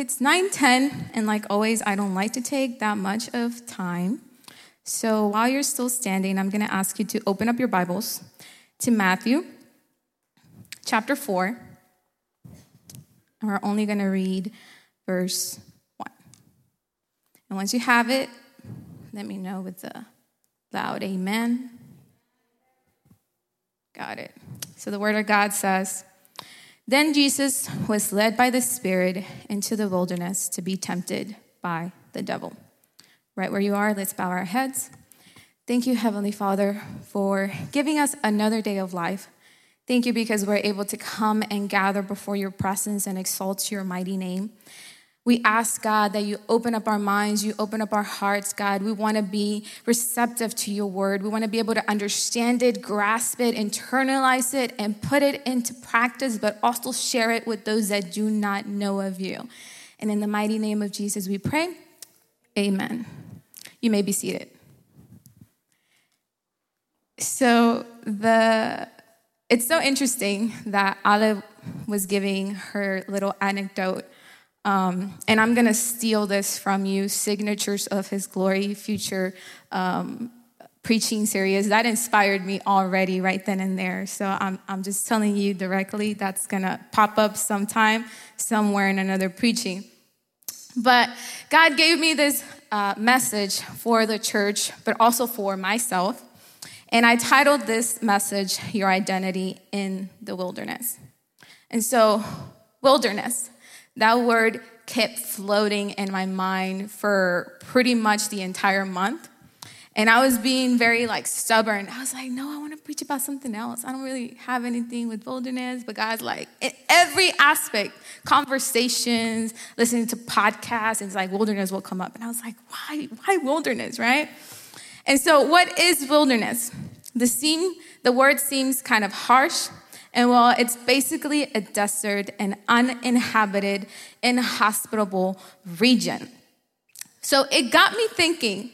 it's 9:10 and like always I don't like to take that much of time. So while you're still standing, I'm going to ask you to open up your Bibles to Matthew chapter 4. And we're only going to read verse 1. And once you have it, let me know with the loud amen. Got it. So the word of God says, Then Jesus was led by the Spirit into the wilderness to be tempted by the devil. Right where you are, let's bow our heads. Thank you, Heavenly Father, for giving us another day of life. Thank you because we're able to come and gather before your presence and exalt your mighty name. We ask, God, that you open up our minds, you open up our hearts, God. We want to be receptive to your word. We want to be able to understand it, grasp it, internalize it, and put it into practice, but also share it with those that do not know of you. And in the mighty name of Jesus, we pray. Amen. You may be seated. So, the it's so interesting that Olive was giving her little anecdote um, and I'm going to steal this from you Signatures of His Glory, future um, preaching series. That inspired me already right then and there. So I'm, I'm just telling you directly that's going to pop up sometime, somewhere in another preaching. But God gave me this uh, message for the church, but also for myself. And I titled this message, Your Identity in the Wilderness. And so, wilderness that word kept floating in my mind for pretty much the entire month. And I was being very like stubborn. I was like, no, I want to preach about something else. I don't really have anything with wilderness. But God's like, in every aspect, conversations, listening to podcasts, it's like wilderness will come up. And I was like, why, why wilderness, right? And so, what is wilderness? The seem, the word seems kind of harsh, and well, it's basically a desert, an uninhabited, inhospitable region. So it got me thinking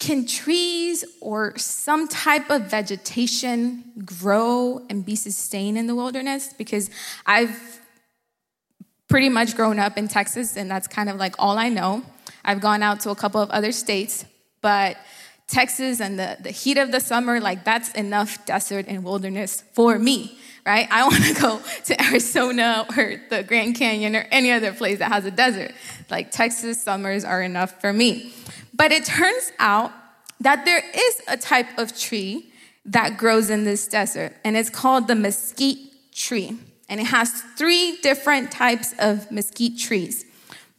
can trees or some type of vegetation grow and be sustained in the wilderness? Because I've pretty much grown up in Texas, and that's kind of like all I know. I've gone out to a couple of other states, but Texas and the, the heat of the summer, like that's enough desert and wilderness for me right? I want to go to Arizona or the Grand Canyon or any other place that has a desert. Like Texas summers are enough for me. But it turns out that there is a type of tree that grows in this desert, and it's called the mesquite tree. And it has three different types of mesquite trees.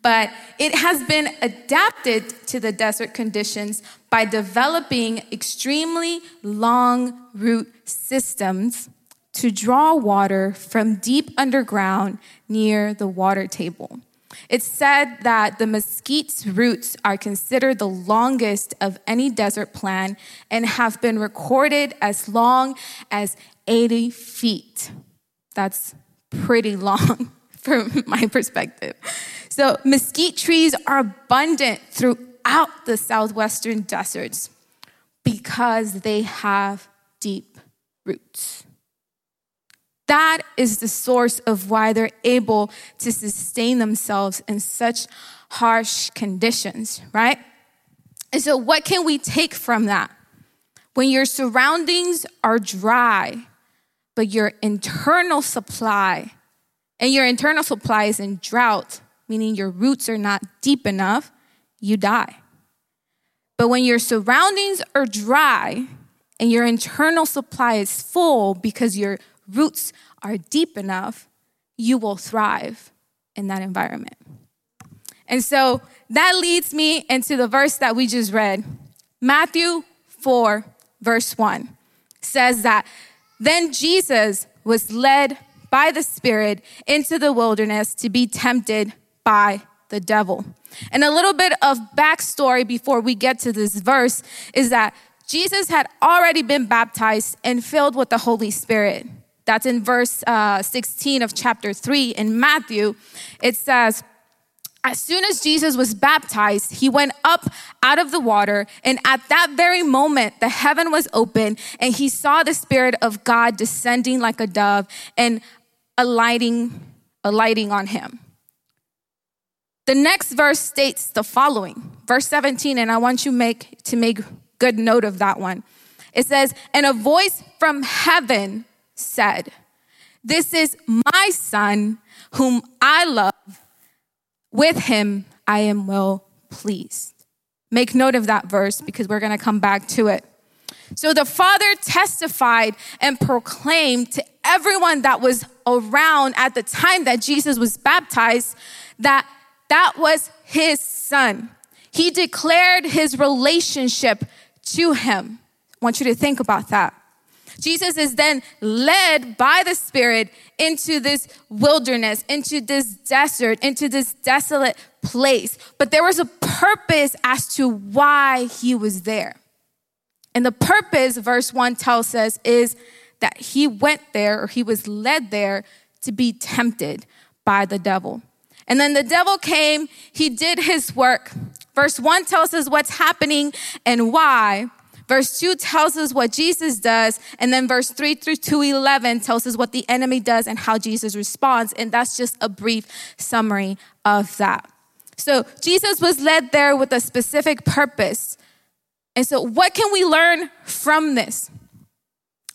But it has been adapted to the desert conditions by developing extremely long root systems to draw water from deep underground near the water table. It's said that the mesquite's roots are considered the longest of any desert plant and have been recorded as long as 80 feet. That's pretty long from my perspective. So, mesquite trees are abundant throughout the southwestern deserts because they have deep roots. That is the source of why they're able to sustain themselves in such harsh conditions, right? And so, what can we take from that? When your surroundings are dry, but your internal supply, and your internal supply is in drought, meaning your roots are not deep enough, you die. But when your surroundings are dry and your internal supply is full because your roots are deep enough, you will thrive in that environment. And so that leads me into the verse that we just read. Matthew 4, verse 1 says that then Jesus was led by the Spirit into the wilderness to be tempted by the devil. And a little bit of backstory before we get to this verse is that Jesus had already been baptized and filled with the Holy Spirit. That's in verse uh, 16 of chapter 3 in Matthew. It says, as soon as Jesus was baptized, he went up out of the water, and at that very moment, the heaven was open, and he saw the Spirit of God descending like a dove and alighting, alighting on him. the next verse states the following. Verse 17, and I want you make to make good note of that one. It says, And a voice from heaven said, This is my son whom I love. With him I am well pleased. Make note of that verse because we're going to come back to it. So the Father testified and proclaimed to everyone that was around at the time that Jesus was baptized that that was his son. He declared his relationship to him. I want you to think about that. Jesus is then led by the Spirit into this wilderness, into this desert, into this desolate place. But there was a purpose as to why he was there. And the purpose, verse 1 tells us, is that he went there or he was led there to be tempted by the devil. And then the devil came, he did his work. Verse 1 tells us what's happening and why. Verse 2 tells us what Jesus does, and then verse 3 through 211 tells us what the enemy does and how Jesus responds. And that's just a brief summary of that. So Jesus was led there with a specific purpose. And so, what can we learn from this?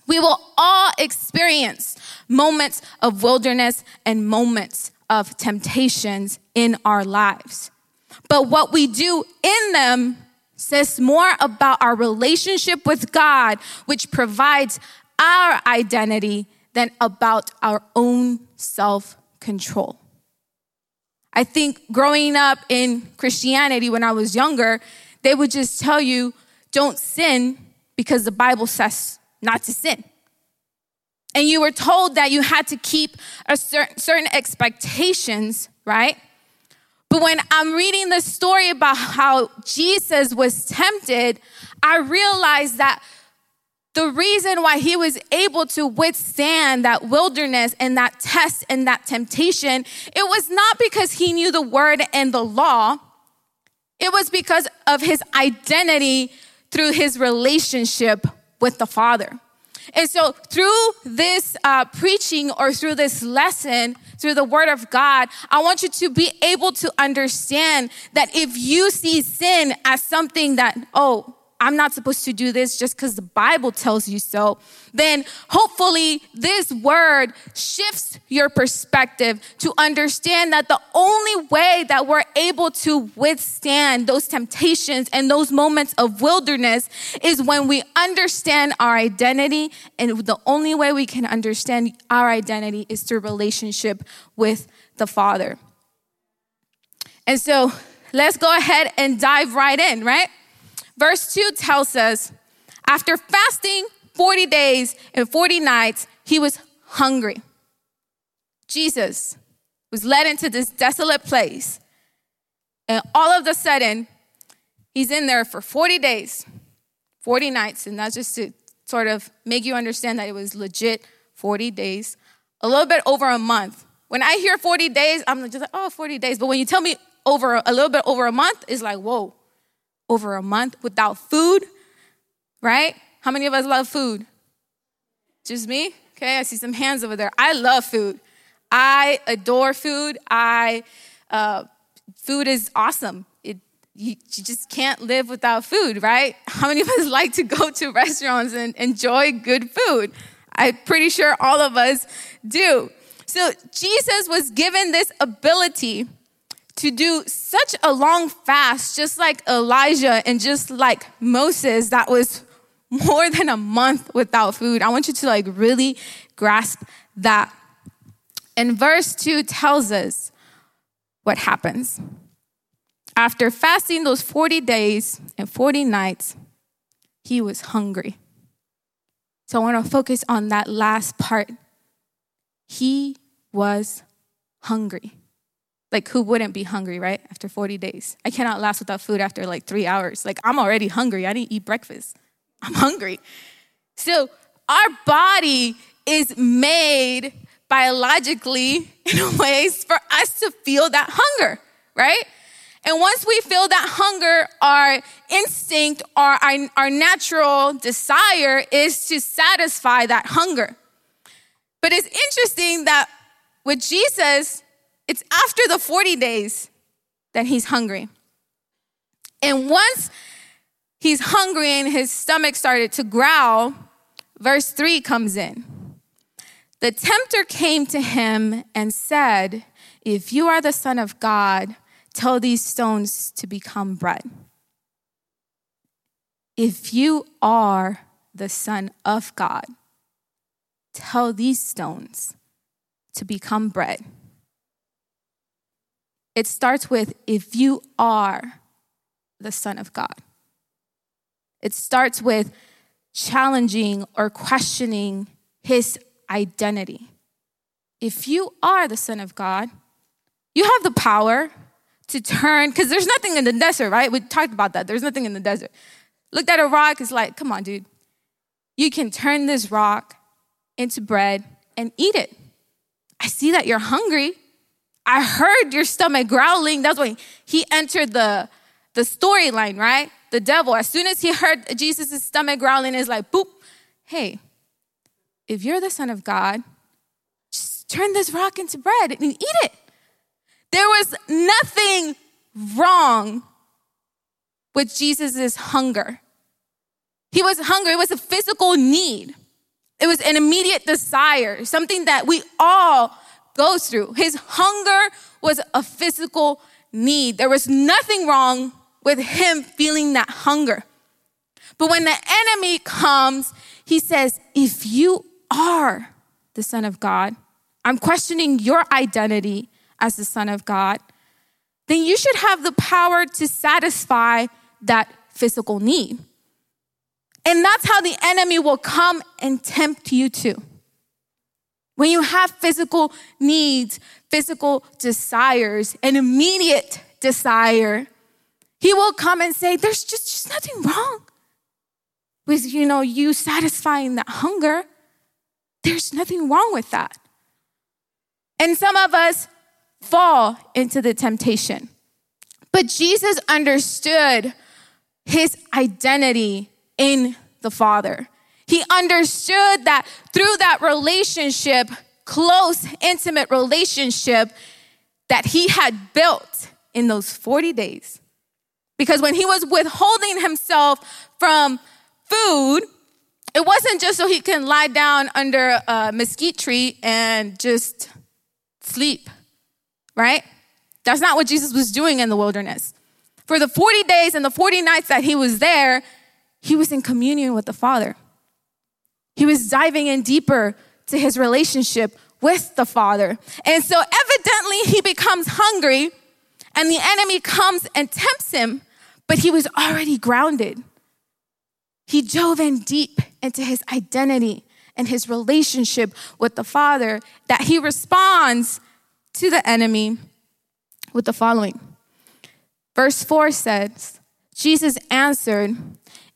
We will all experience moments of wilderness and moments of temptations in our lives. But what we do in them says more about our relationship with God, which provides our identity, than about our own self control. I think growing up in Christianity when I was younger, they would just tell you, don't sin because the Bible says not to sin. And you were told that you had to keep a certain, certain expectations, right? But when I'm reading the story about how Jesus was tempted, I realized that the reason why he was able to withstand that wilderness and that test and that temptation, it was not because he knew the word and the law. It was because of his identity through his relationship with the Father. And so, through this uh, preaching or through this lesson, through the word of God, I want you to be able to understand that if you see sin as something that, oh, I'm not supposed to do this just because the Bible tells you so, then hopefully this word shifts your perspective to understand that the only way that we're able to withstand those temptations and those moments of wilderness is when we understand our identity. And the only way we can understand our identity is through relationship with the Father. And so let's go ahead and dive right in, right? Verse 2 tells us after fasting 40 days and 40 nights, he was hungry. Jesus was led into this desolate place. And all of a sudden, he's in there for 40 days, 40 nights. And that's just to sort of make you understand that it was legit 40 days, a little bit over a month. When I hear 40 days, I'm just like, oh, 40 days. But when you tell me over a little bit over a month, it's like, whoa, over a month without food, right? How many of us love food? Just me? Okay, I see some hands over there. I love food. I adore food. I uh, food is awesome. It you, you, just can't live without food, right? How many of us like to go to restaurants and enjoy good food? I'm pretty sure all of us do. So Jesus was given this ability to do such a long fast, just like Elijah and just like Moses, that was more than a month without food. I want you to like really grasp that. And verse 2 tells us what happens. After fasting those 40 days and 40 nights, he was hungry. So I want to focus on that last part. He was hungry. Like, who wouldn't be hungry, right? After 40 days. I cannot last without food after like three hours. Like, I'm already hungry. I didn't eat breakfast. I'm hungry. So, our body is made biologically in ways for us to feel that hunger, right? And once we feel that hunger, our instinct our, our natural desire is to satisfy that hunger. But it's interesting that with Jesus, it's after the 40 days that he's hungry. And once he's hungry and his stomach started to growl, verse 3 comes in. The tempter came to him and said, If you are the Son of God, tell these stones to become bread. If you are the Son of God, tell these stones to become bread. It starts with if you are the Son of God. It starts with challenging or questioning his identity. If you are the Son of God, you have the power to turn, because there's nothing in the desert, right? We talked about that. There's nothing in the desert. Looked at a rock, it's like, come on, dude. You can turn this rock into bread and eat it. I see that you're hungry. I heard your stomach growling. That's why he entered the, the storyline, right? The devil, as soon as he heard Jesus' stomach growling, is like, boop, hey, if you're the Son of God, just turn this rock into bread and eat it. There was nothing wrong with Jesus' hunger. He was hungry, it was a physical need. It was an immediate desire, something that we all goes through. His hunger was a physical need. There was nothing wrong with him feeling that hunger. But when the enemy comes, he says, If you are the Son of God, I'm questioning your identity as the Son of God, then you should have the power to satisfy that physical need. And that's how the enemy will come and tempt you too. When you have physical needs, physical desires, an immediate desire, he will come and say, There's just, just nothing wrong with you know you satisfying that hunger. There's nothing wrong with that. And some of us fall into the temptation. But Jesus understood his identity in the Father. He understood that through that relationship, close, intimate relationship that he had built in those 40 days. Because when he was withholding himself from food, it wasn't just so he can lie down under a mesquite tree and just sleep, right? That's not what Jesus was doing in the wilderness. For the 40 days and the 40 nights that he was there, he was in communion with the Father. He was diving in deeper to his relationship with the Father. And so, evidently, he becomes hungry, and the enemy comes and tempts him, but he was already grounded. He dove in deep into his identity and his relationship with the Father that he responds to the enemy with the following. Verse 4 says, Jesus answered,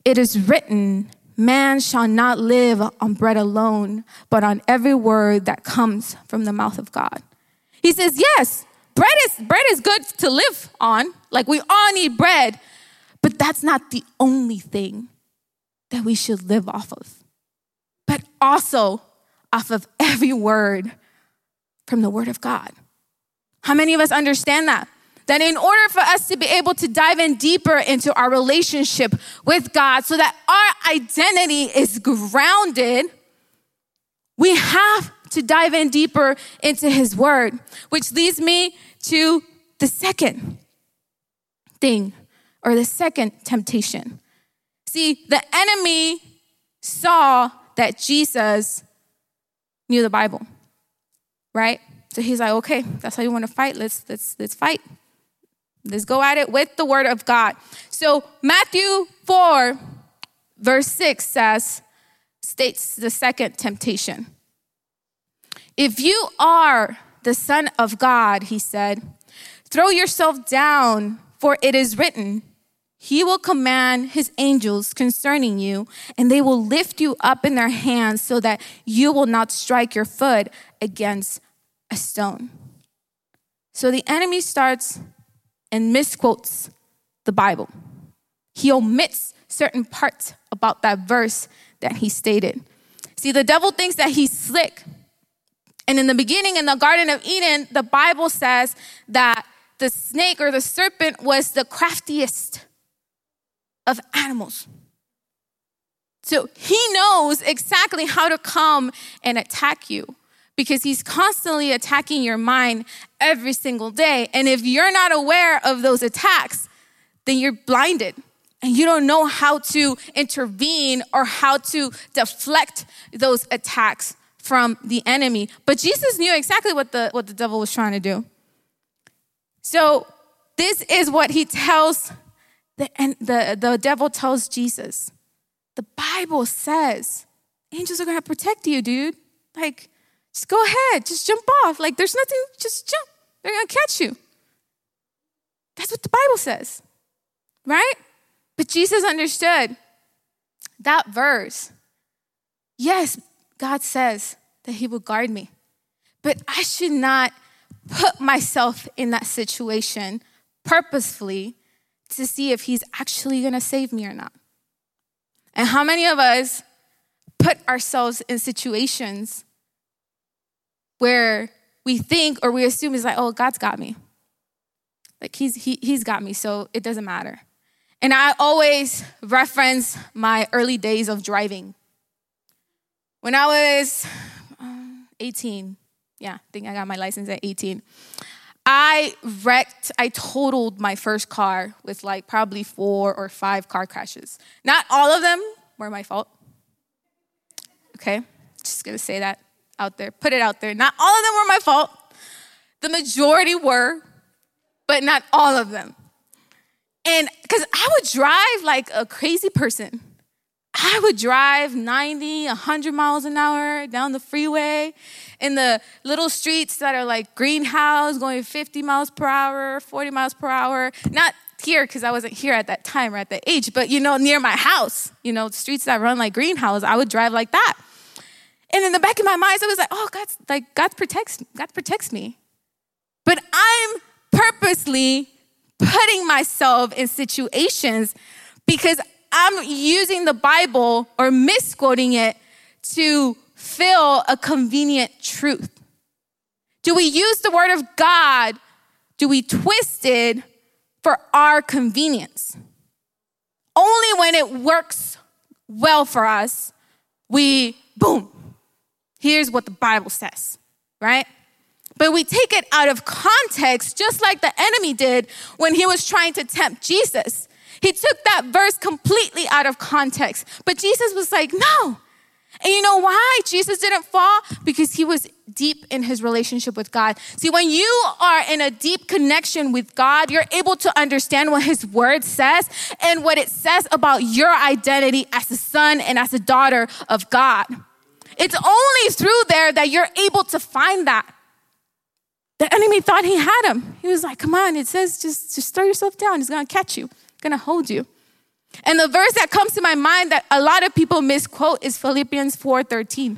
It is written, Man shall not live on bread alone, but on every word that comes from the mouth of God. He says, Yes, bread is, bread is good to live on. Like we all need bread, but that's not the only thing that we should live off of, but also off of every word from the word of God. How many of us understand that? That in order for us to be able to dive in deeper into our relationship with God so that our identity is grounded, we have to dive in deeper into His Word, which leads me to the second thing or the second temptation. See, the enemy saw that Jesus knew the Bible, right? So he's like, okay, that's how you want to fight. Let's let's let's fight. Let's go at it with the word of God. So, Matthew 4, verse 6 says, states the second temptation. If you are the Son of God, he said, throw yourself down, for it is written, He will command His angels concerning you, and they will lift you up in their hands so that you will not strike your foot against a stone. So the enemy starts and misquotes the Bible. He omits certain parts about that verse that he stated. See, the devil thinks that he's slick. And in the beginning, in the Garden of Eden, the Bible says that the snake or the serpent was the craftiest of animals. So he knows exactly how to come and attack you because he's constantly attacking your mind every single day. And if you're not aware of those attacks, then you're blinded and you don't know how to intervene or how to deflect those attacks from the enemy. But Jesus knew exactly what the, what the devil was trying to do. So this is what he tells the, and the, the devil tells Jesus. The Bible says angels are gonna protect you, dude. Like, just go ahead, just jump off. Like, there's nothing, just jump. They're gonna catch you. That's what the Bible says, right? But Jesus understood that verse. Yes, God says that He will guard me, but I should not put myself in that situation purposefully to see if He's actually gonna save me or not. And how many of us put ourselves in situations where we think or we assume is like, oh, God's got me. Like he's he, he's got me, so it doesn't matter. And I always reference my early days of driving. When I was um, 18, yeah, I think I got my license at 18. I wrecked, I totaled my first car with like probably four or five car crashes. Not all of them were my fault. Okay, just gonna say that out there, put it out there. Not all of them were my fault. The majority were, but not all of them. And because I would drive like a crazy person. I would drive 90, 100 miles an hour down the freeway in the little streets that are like greenhouse, going 50 miles per hour, 40 miles per hour. Not here because I wasn't here at that time or at that age, but you know, near my house, you know, streets that run like greenhouse, I would drive like that. And in the back of my mind, I was like, oh, God's like, God protects, God protects me. But I'm purposely putting myself in situations because I'm using the Bible or misquoting it to fill a convenient truth. Do we use the word of God? Do we twist it for our convenience? Only when it works well for us, we boom. Here's what the Bible says, right? But we take it out of context, just like the enemy did when he was trying to tempt Jesus. He took that verse completely out of context. But Jesus was like, no. And you know why Jesus didn't fall? Because he was deep in his relationship with God. See, when you are in a deep connection with God, you're able to understand what his word says and what it says about your identity as a son and as a daughter of God. It's only through there that you're able to find that. The enemy thought he had him. He was like, come on, it says just, just throw yourself down. He's gonna catch you, gonna hold you. And the verse that comes to my mind that a lot of people misquote is Philippians 4:13.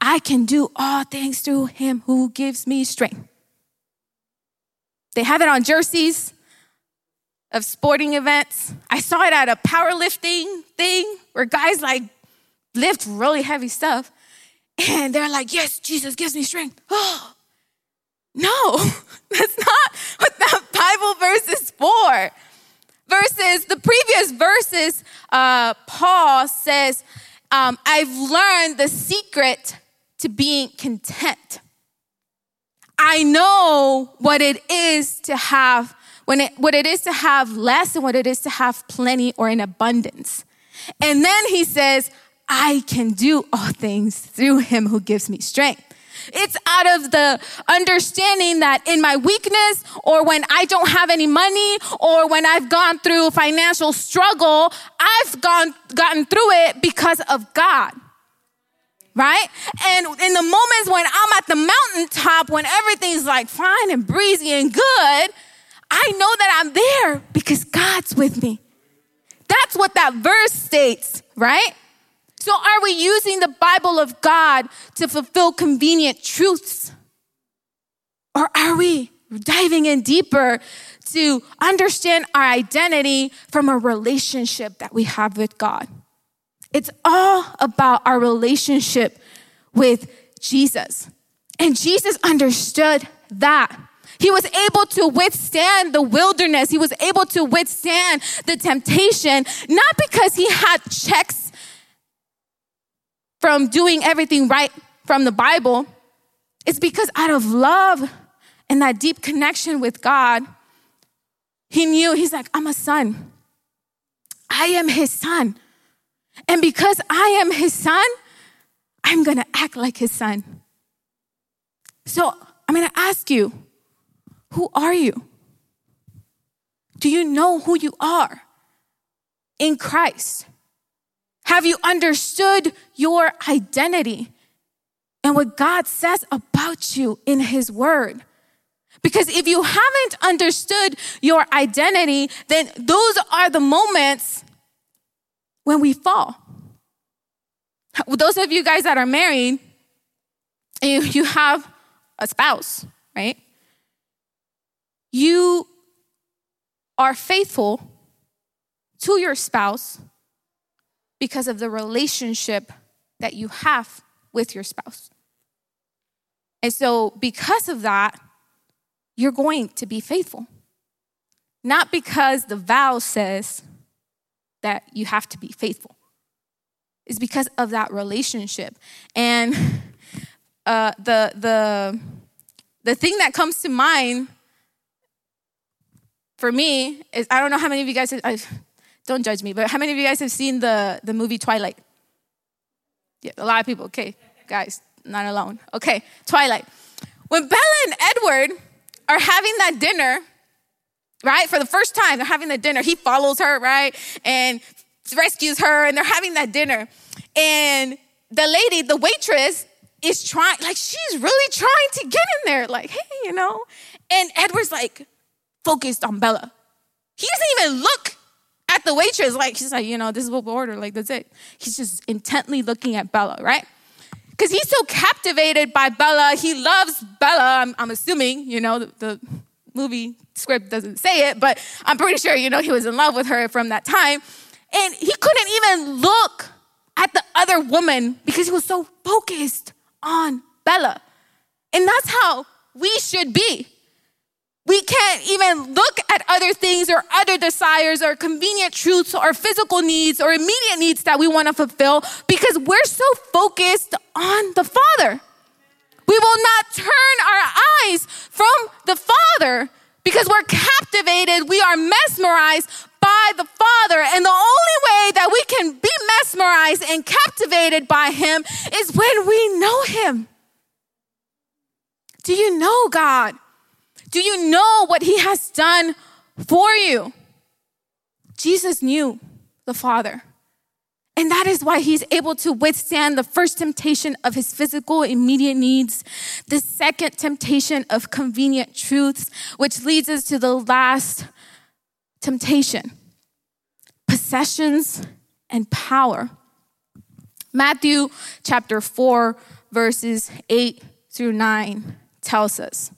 I can do all things through him who gives me strength. They have it on jerseys of sporting events. I saw it at a powerlifting thing where guys like lift really heavy stuff. And they're like, yes, Jesus gives me strength. Oh, no, that's not what that Bible verse is for. Verses, the previous verses, uh, Paul says, um, I've learned the secret to being content. I know what it is to have when it, what it is to have less and what it is to have plenty or in abundance. And then he says, I can do all things through him who gives me strength. It's out of the understanding that in my weakness or when I don't have any money or when I've gone through financial struggle, I've gone, gotten through it because of God. Right? And in the moments when I'm at the mountaintop, when everything's like fine and breezy and good, I know that I'm there because God's with me. That's what that verse states, right? So, are we using the Bible of God to fulfill convenient truths? Or are we diving in deeper to understand our identity from a relationship that we have with God? It's all about our relationship with Jesus. And Jesus understood that. He was able to withstand the wilderness. He was able to withstand the temptation, not because he had checks from doing everything right from the Bible. It's because out of love and that deep connection with God, he knew, he's like, I'm a son. I am his son. And because I am his son, I'm gonna act like his son. So I'm gonna ask you, who are you? Do you know who you are in Christ? Have you understood your identity and what God says about you in His Word? Because if you haven't understood your identity, then those are the moments when we fall. Those of you guys that are married, you, you have a spouse, right? You are faithful to your spouse because of the relationship that you have with your spouse. And so, because of that, you're going to be faithful. Not because the vow says that you have to be faithful, it's because of that relationship. And uh, the, the, the thing that comes to mind for me is I don't know how many of you guys, don't judge me, but how many of you guys have seen the, the movie Twilight? Yeah, a lot of people. Okay, guys, not alone. Okay, Twilight. When Bella and Edward are having that dinner, right? For the first time, they're having that dinner. He follows her, right? And rescues her, and they're having that dinner. And the lady, the waitress, is trying, like, she's really trying to get in there, like, hey, you know? And Edward's like focused on Bella. He doesn't even look at the waitress, like, she's like, you know, this is what we order, like, that's it. He's just intently looking at Bella, right? Because he's so captivated by Bella. He loves Bella, I'm, I'm assuming, you know, the, the movie script doesn't say it, but I'm pretty sure, you know, he was in love with her from that time. And he couldn't even look at the other woman because he was so focused on Bella. And that's how we should be. We can't even look at other things or other desires or convenient truths or physical needs or immediate needs that we want to fulfill because we're so focused on the Father. We will not turn our eyes from the Father because we're captivated, we are mesmerized by the Father. And the only way that we can be mesmerized and captivated by Him is when we know Him. Do you know God? Do you know what He has done for you? Jesus knew the Father. And that is why he's able to withstand the first temptation of his physical immediate needs, the second temptation of convenient truths, which leads us to the last temptation possessions and power. Matthew chapter 4, verses 8 through 9 tells us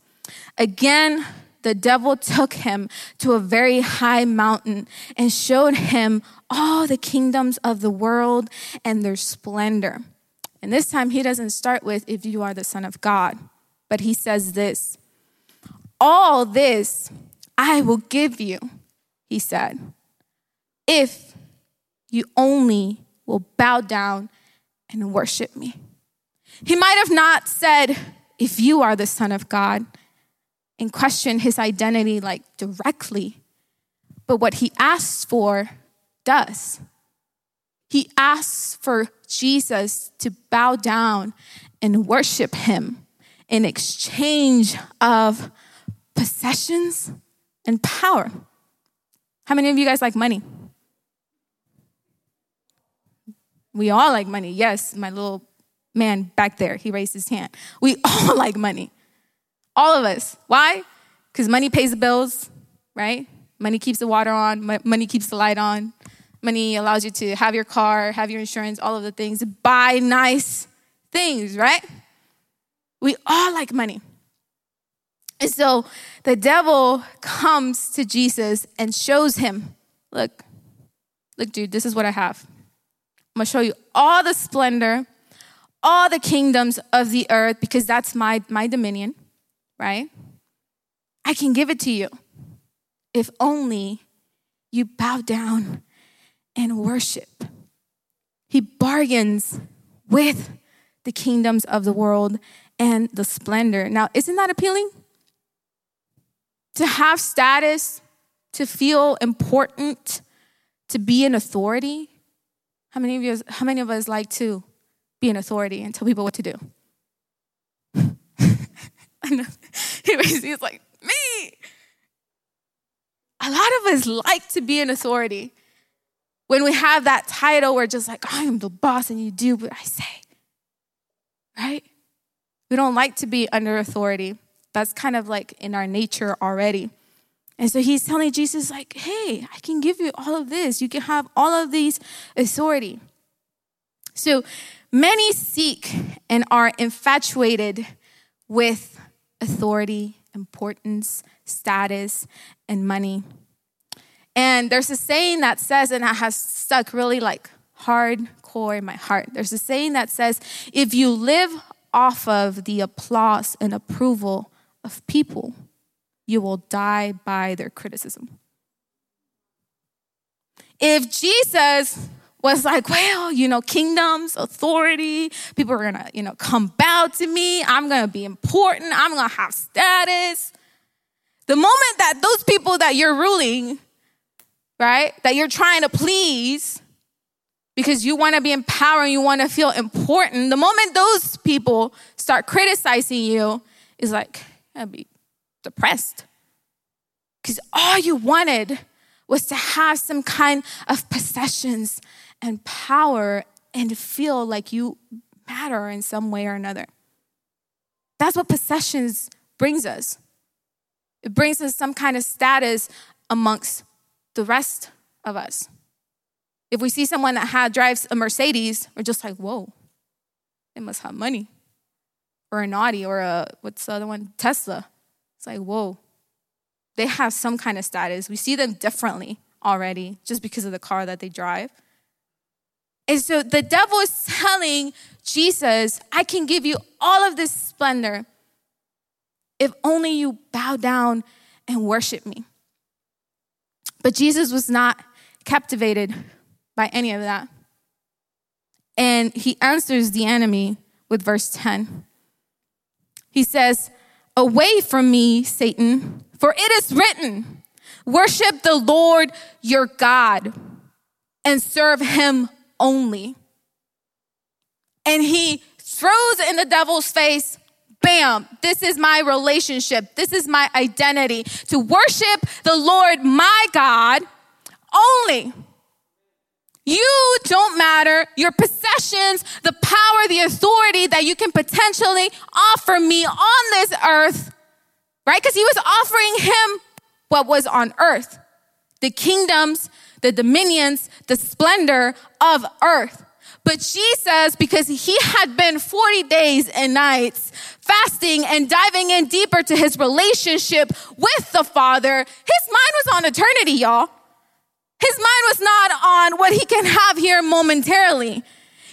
again, the devil took him to a very high mountain and showed him all the kingdoms of the world and their splendor. And this time he doesn't start with, if you are the Son of God, but he says this All this I will give you, he said, if you only will bow down and worship me. He might have not said, if you are the Son of God, and question his identity like directly, but what he asks for does. He asks for Jesus to bow down and worship him in exchange of possessions and power. How many of you guys like money? We all like money. Yes, my little man back there, he raised his hand. We all like money. All of us. Why? Because money pays the bills, right? Money keeps the water on, money keeps the light on. Money allows you to have your car, have your insurance, all of the things, buy nice things, right? We all like money. And so the devil comes to Jesus and shows him, look, look, dude, this is what I have. I'm gonna show you all the splendor, all the kingdoms of the earth, because that's my, my dominion, right? I can give it to you if only you bow down and worship. He bargains with the kingdoms of the world and the splendor. Now, isn't that appealing? To have status, to feel important, to be an authority. How many of you how many of us like to be an authority and tell people what to do? I know. He's like, me. A lot of us like to be an authority. When we have that title, we're just like, I am the boss and you do what I say. Right? We don't like to be under authority. That's kind of like in our nature already. And so he's telling Jesus, like, hey, I can give you all of this. You can have all of these authority. So many seek and are infatuated with authority, importance, status, and money. And there's a saying that says, and that has stuck really like hardcore in my heart. There's a saying that says, if you live off of the applause and approval of people, you will die by their criticism. If Jesus was like, well, you know, kingdoms, authority, people are gonna, you know, come bow to me. I'm gonna be important. I'm gonna have status. The moment that those people that you're ruling, right, that you're trying to please, because you wanna be in power and you wanna feel important, the moment those people start criticizing you, is like, I'd be depressed. Because all you wanted was to have some kind of possessions and power and feel like you matter in some way or another. That's what possessions brings us. It brings us some kind of status amongst the rest of us. If we see someone that drives a Mercedes, we're just like, whoa, they must have money. Or an Audi or a, what's the other one? Tesla. It's like, whoa, they have some kind of status. We see them differently already just because of the car that they drive. And so the devil is telling Jesus, I can give you all of this splendor if only you bow down and worship me. But Jesus was not captivated by any of that. And he answers the enemy with verse 10. He says, Away from me, Satan, for it is written, Worship the Lord your God and serve him only. And he throws in the devil's face, bam, this is my relationship. This is my identity to worship the Lord my God only. You don't matter. Your possessions, the power, the authority that you can potentially offer me on this earth, right? Because he was offering him what was on earth the kingdoms, the dominions, the splendor of earth. But Jesus, because he had been 40 days and nights fasting and diving in deeper to his relationship with the Father, his mind was on eternity, y'all. His mind was not on what he can have here momentarily.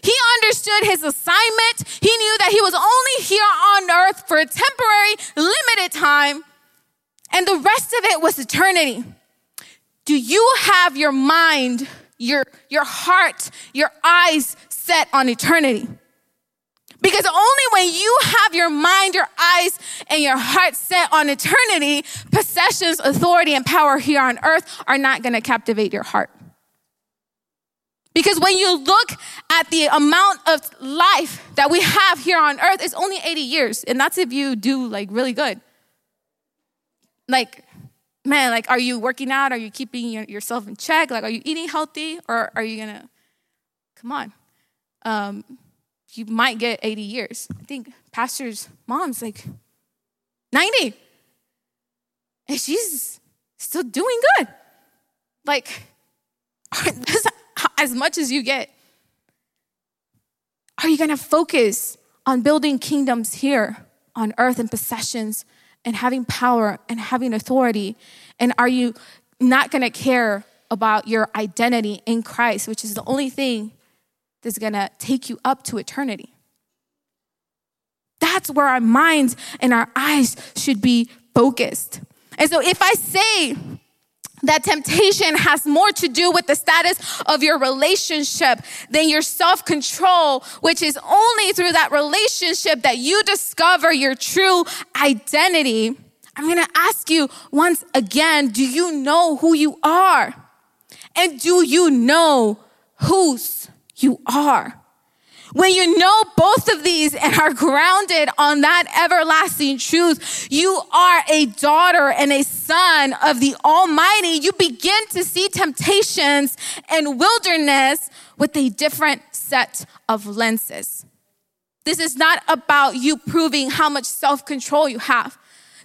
He understood his assignment. He knew that he was only here on earth for a temporary, limited time, and the rest of it was eternity. Do you have your mind, your, your heart, your eyes set on eternity? Because only when you have your mind, your eyes, and your heart set on eternity, possessions, authority, and power here on earth are not going to captivate your heart. Because when you look at the amount of life that we have here on earth, it's only 80 years. And that's if you do like really good. Like, man, like, are you working out? Are you keeping your, yourself in check? Like, are you eating healthy? Or are you gonna, come on. Um, you might get 80 years. I think pastor's mom's like 90. And she's still doing good. Like, as much as you get. Are you gonna focus on building kingdoms here on earth and possessions? And having power and having authority? And are you not going to care about your identity in Christ, which is the only thing that's going to take you up to eternity? That's where our minds and our eyes should be focused. And so if I say that temptation has more to do with the status of your relationship than your self control, which is only through that relationship that you discover your true identity. I'm gonna ask you once again do you know who you are? And do you know whose you are? When you know both of these and are grounded on that everlasting truth, you are a daughter and a son of the Almighty. You begin to see temptations and wilderness with a different set of lenses. This is not about you proving how much self control you have.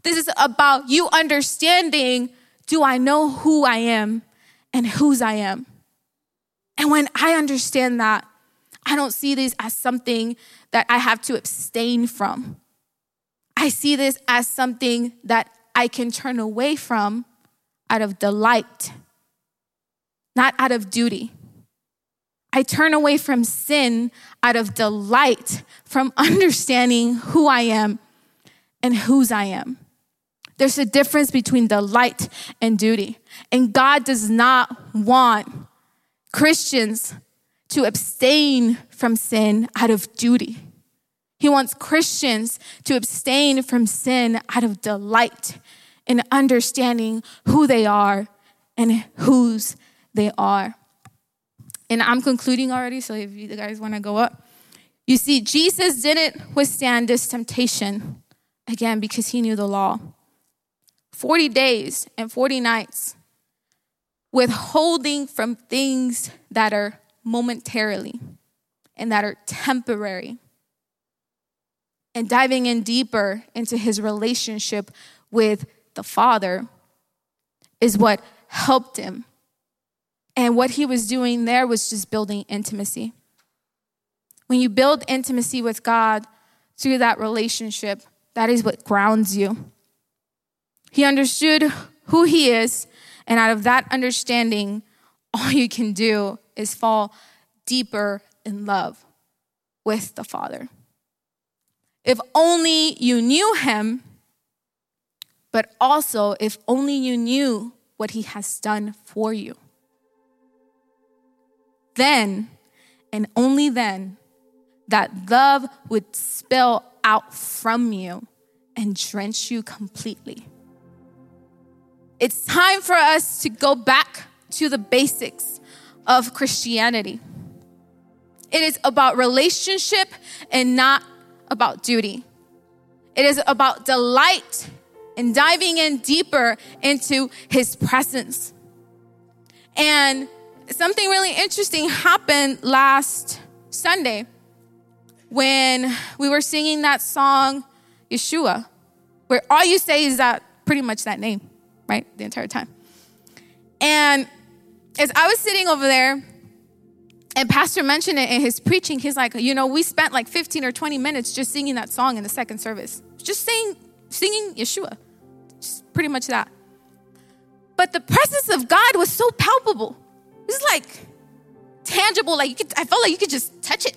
This is about you understanding do I know who I am and whose I am? And when I understand that, I don't see this as something that I have to abstain from. I see this as something that I can turn away from out of delight, not out of duty. I turn away from sin out of delight, from understanding who I am and whose I am. There's a difference between delight and duty. And God does not want Christians to abstain from sin out of duty. He wants Christians to abstain from sin out of delight in understanding who they are and whose they are. And I'm concluding already, so if you guys want to go up. You see, Jesus didn't withstand this temptation, again, because he knew the law. 40 days and 40 nights, withholding from things that are momentarily and that are temporary. And diving in deeper into his relationship with the Father is what helped him. And what he was doing there was just building intimacy. When you build intimacy with God through that relationship, that is what grounds you. He understood who he is, and out of that understanding, all you can do is fall deeper in love with the Father. If only you knew him, but also if only you knew what he has done for you. Then, and only then, that love would spill out from you and drench you completely. It's time for us to go back to the basics of Christianity. It is about relationship and not about duty. It is about delight and diving in deeper into his presence. And something really interesting happened last Sunday when we were singing that song, Yeshua, where all you say is that pretty much that name, right? The entire time. And as I was sitting over there, and Pastor mentioned it in his preaching, he's like, you know, we spent like 15 or 20 minutes just singing that song in the second service. Just singing Yeshua. Just pretty much that. But the presence of God was so palpable. It was like tangible, like you could, I felt like you could just touch it.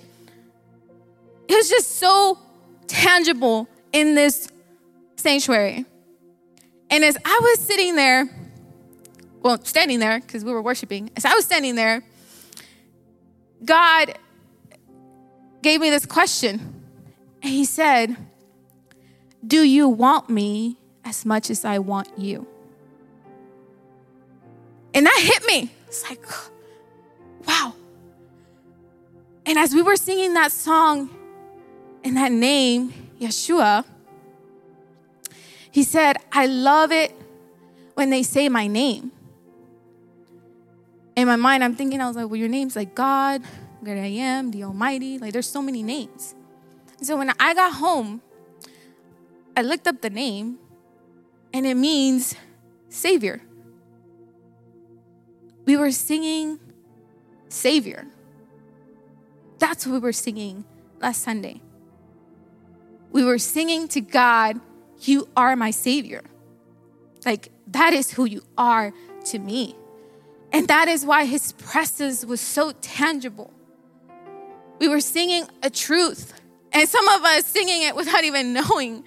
It was just so tangible in this sanctuary. And as I was sitting there, well, standing there, because we were worshiping, as I was standing there, God gave me this question. And He said, Do you want me as much as I want you? And that hit me. It's like, wow. And as we were singing that song and that name, Yeshua, he said, I love it when they say my name in my mind, I'm thinking, I was like, well, your name's like God, God I am, the Almighty. Like, there's so many names. And so when I got home, I looked up the name, and it means Savior. We were singing Savior. That's what we were singing last Sunday. We were singing to God, You are my Savior. Like, that is who you are to me. And that is why his presence was so tangible. We were singing a truth, and some of us singing it without even knowing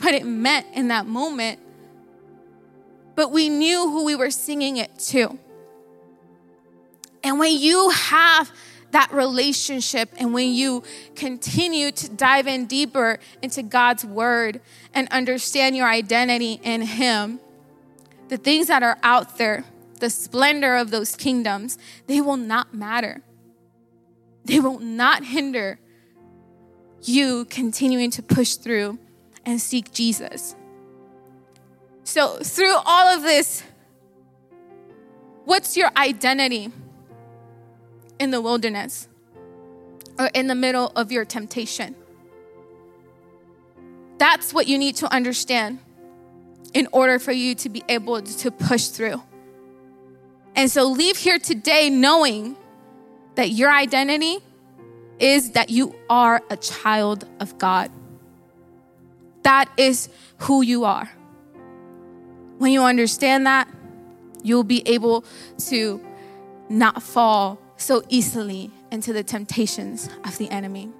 what it meant in that moment. but we knew who we were singing it to. And when you have that relationship and when you continue to dive in deeper into God's word and understand your identity in Him, the things that are out there, the splendor of those kingdoms, they will not matter. They will not hinder you continuing to push through and seek Jesus. So, through all of this, what's your identity in the wilderness or in the middle of your temptation? That's what you need to understand in order for you to be able to push through. And so, leave here today knowing that your identity is that you are a child of God. That is who you are. When you understand that, you'll be able to not fall so easily into the temptations of the enemy.